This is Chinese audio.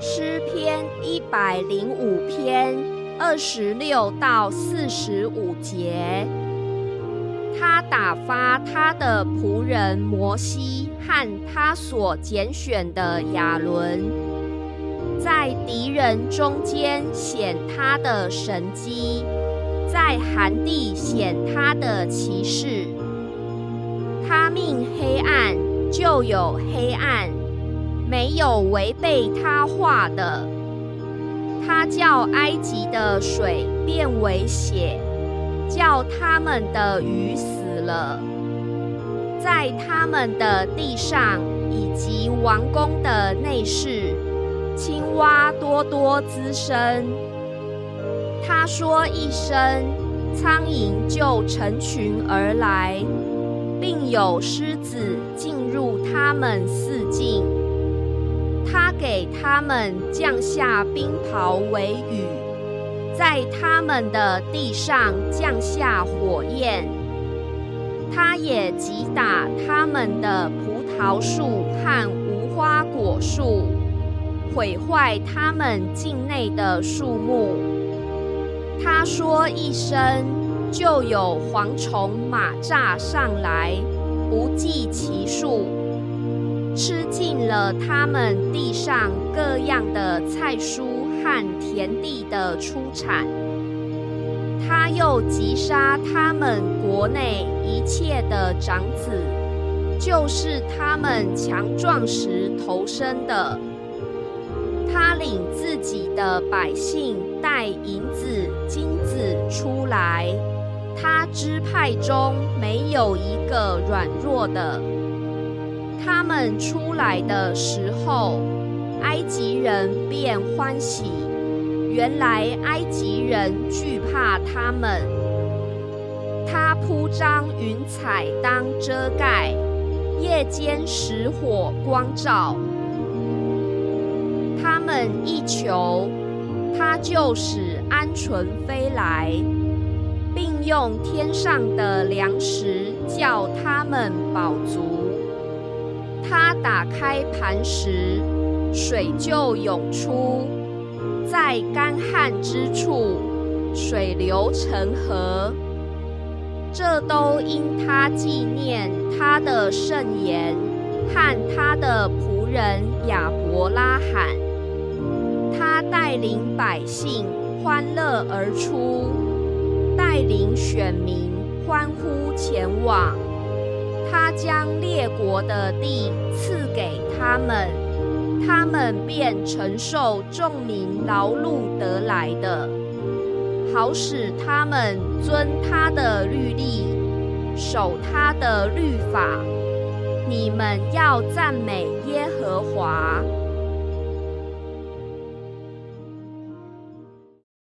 诗篇一百零五篇二十六到四十五节，他打发他的仆人摩西和他所拣选的亚伦，在敌人中间显他的神机，在寒地显他的骑士。他命黑暗，就有黑暗。没有违背他话的，他叫埃及的水变为血，叫他们的鱼死了，在他们的地上以及王宫的内室，青蛙多多滋生。他说一声，苍蝇就成群而来，并有狮子进入他们四境。他给他们降下冰雹为雨，在他们的地上降下火焰。他也击打他们的葡萄树和无花果树，毁坏他们境内的树木。他说一声，就有蝗虫、马蚱上来，不计其数。吃尽了他们地上各样的菜蔬和田地的出产，他又击杀他们国内一切的长子，就是他们强壮时投生的。他领自己的百姓带银子、金子出来，他支派中没有一个软弱的。他们出来的时候，埃及人便欢喜。原来埃及人惧怕他们。他铺张云彩当遮盖，夜间使火光照。他们一求，他就使鹌鹑飞来，并用天上的粮食叫他们饱足。他打开磐石，水就涌出；在干旱之处，水流成河。这都因他纪念他的圣言和他的仆人亚伯拉罕。他带领百姓欢乐而出，带领选民欢呼前往。他将列国的地赐给他们，他们便承受众民劳碌得来的，好使他们遵他的律例，守他的律法。你们要赞美耶和华。